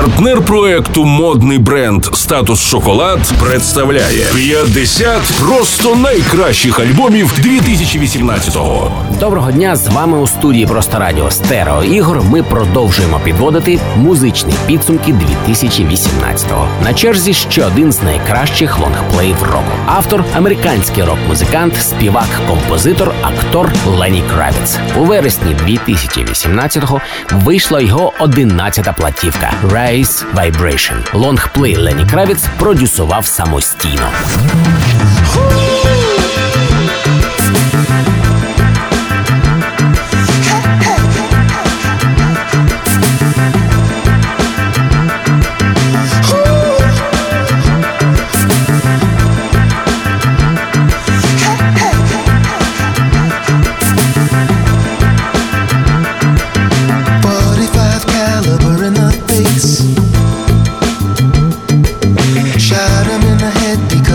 Партнер проекту модний бренд Статус Шоколад представляє 50 просто найкращих альбомів 2018-го. Доброго дня з вами у студії Просто Радіо Стерео Ігор. Ми продовжуємо підводити музичні підсумки 2018-го. На черзі ще один з найкращих лонгплеїв року. Автор американський рок-музикант, співак, композитор, актор Лені Кравіц. У вересні 2018-го вийшла його 11-та платівка Rise Vibration. Лонгплей Лені Кравіц продюсував самостійно.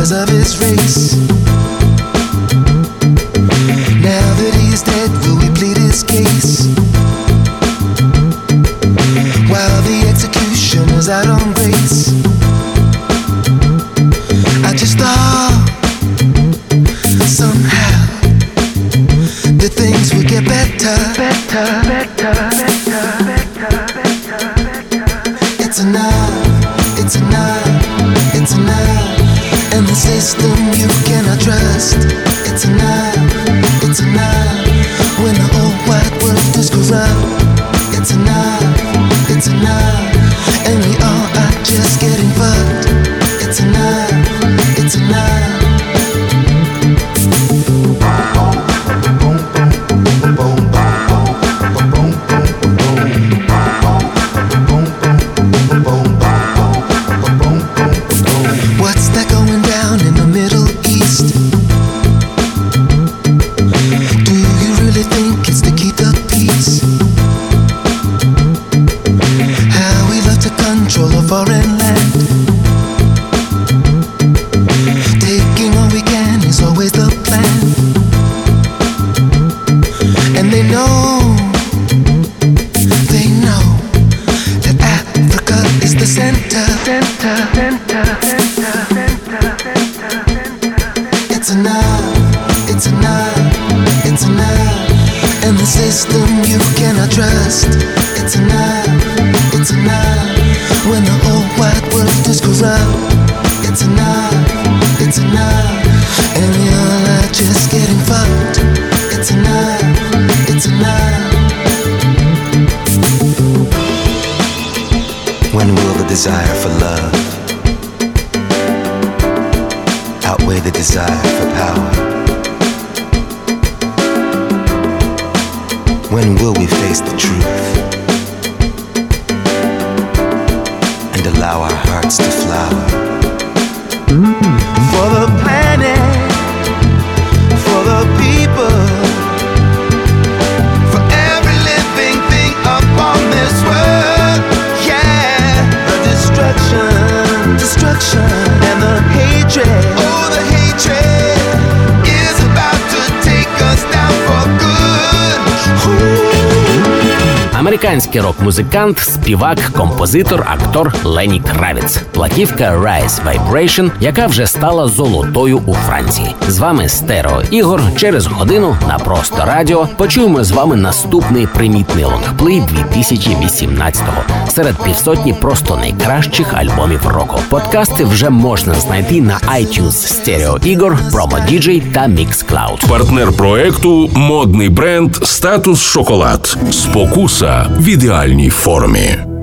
Because of his race. Cannot control a foreign land. Taking all we can is always the plan. And they know, they know that Africa is the center, center, center, center. It's enough, it's enough, it's enough. And the system you cannot trust. It's enough, it's enough. When the old white world. It's enough, it's enough. And are just getting fucked. It's enough, it's enough. When will the desire for love outweigh the desire for power? When will we face the truth hearts to flower? For the planet, for the people, for every living thing upon this world. Yeah, the destruction, destruction, Американський рок-музикант, співак, композитор, актор Лені Кравіц. Платівка Rise Vibration, яка вже стала золотою у Франції. З вами Стерео Ігор. Через годину на просто радіо почуємо з вами наступний примітний лонгплей 2018-го. Серед півсотні просто найкращих альбомів року. Подкасти вже можна знайти на iTunes, Stereo Ігор, Promo DJ та Mixcloud. Партнер проекту модний бренд Статус Шоколад. Спокуса в ідеальній формі.